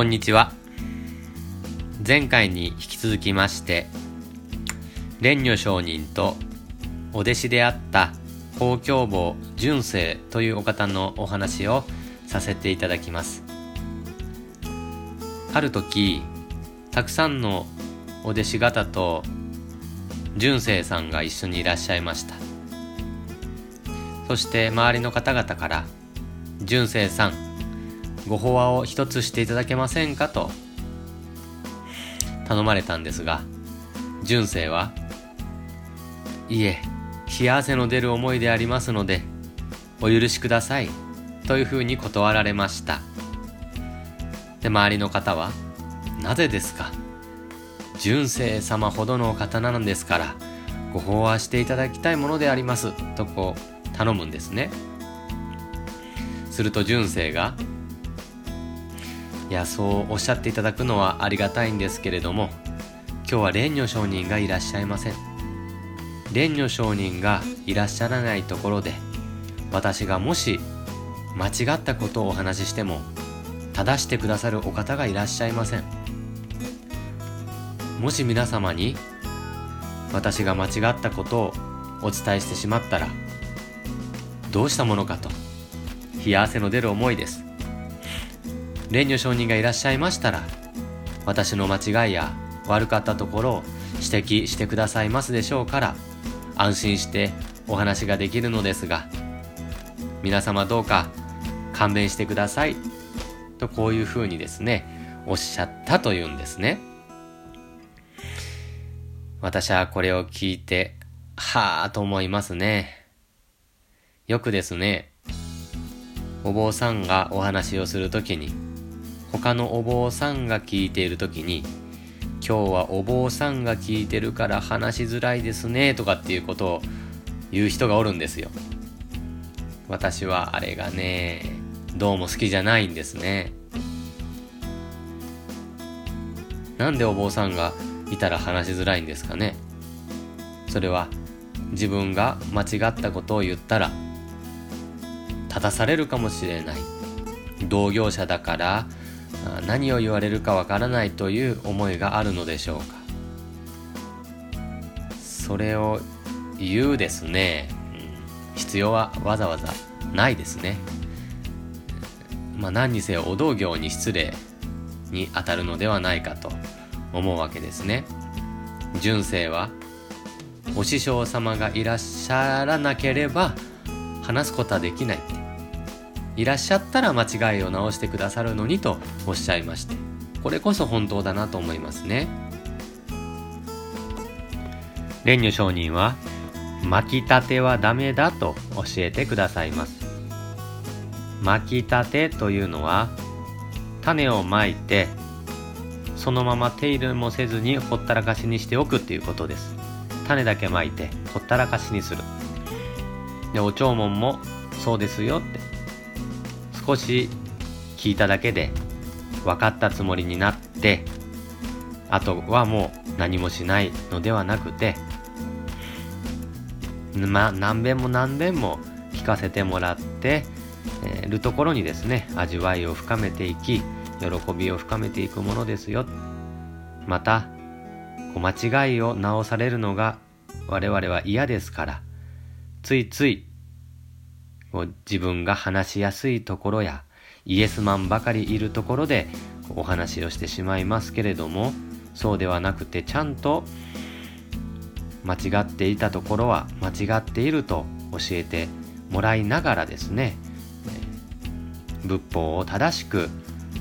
こんにちは。前回に引き続きまして蓮如上人とお弟子であった公共坊純正というお方のお話をさせていただきます。ある時たくさんのお弟子方と純正さんが一緒にいらっしゃいました。そして周りの方々から「純正さんご法話を一つしていただけませんか?」と。頼まれたんですが純正はいえ冷や汗の出る思いでありますのでお許しくださいというふうに断られました。で周りの方はなぜですか？純正様ほどのお方なんですからご法話していただきたいものでありますとこう頼むんですね。すると純正がいやそうおっしゃっていただくのはありがたいんですけれども今日は蓮如上人がいらっしゃいません。蓮如上人がいらっしゃらないところで私がもし間違ったことをお話ししても正してくださるお方がいらっしゃいません。もし皆様に私が間違ったことをお伝えしてしまったらどうしたものかと冷や汗の出る思いです。蓮如上人がいらっしゃいましたら私の間違いや悪かったところを指摘してくださいますでしょうから安心してお話ができるのですが皆様どうか勘弁してくださいとこういうふうにですねおっしゃったというんですね。私はこれを聞いてはあと思いますね。よくですねお坊さんがお話をするときに他のお坊さんが聞いているときに今日はお坊さんが聞いてるから話しづらいですねとかっていうことを言う人がおるんですよ私はあれがねどうも好きじゃないんですねなんでお坊さんがいたら話しづらいんですかねそれは自分が間違ったことを言ったら正されるかもしれない。同業者だから何を言われるかわからないという思いがあるのでしょうか。それを言うですね、うん、必要はわざわざないですね。まあ何にせよお道行に失礼に当たるのではないかと思うわけですね。純正はお師匠様がいらっしゃらなければ話すことはできない。っていらっしゃったら間違いを直してくださるのにとおっしゃいましてこれこそ本当だなと思いますね。蓮如上人は巻きたてはダメだと教えてくださいます。巻きたてというのは種をまいてそのまま手入れもせずにほったらかしにしておくっていうことです。種だけまいてほったらかしにする。でお弔問もそうですよって。少し聞いただけで分かったつもりになってあとはもう何もしないのではなくてまあ何遍も何遍も聞かせてもらってえるところにですね味わいを深めていき喜びを深めていくものですよ。また間違いを直されるのが我々は嫌ですからついつい自分が話しやすいところやイエスマンばかりいるところでお話をしてしまいますけれどもそうではなくてちゃんと間違っていたところは間違っていると教えてもらいながらですね仏法を正しく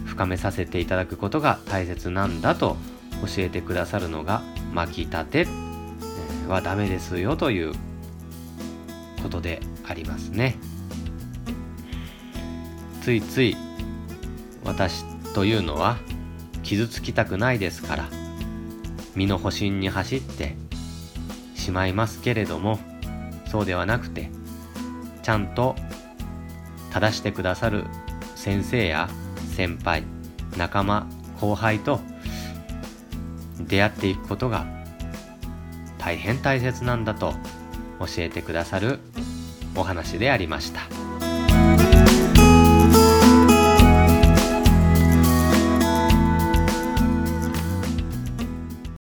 深めさせていただくことが大切なんだと教えてくださるのが巻き立てはダメですよということでありますね。ついつい私というのは傷つきたくないですから身の保身に走ってしまいますけれどもそうではなくてちゃんと正してくださる先生や先輩仲間後輩と出会っていくことが大変大切なんだと教えてくださるお話でありました。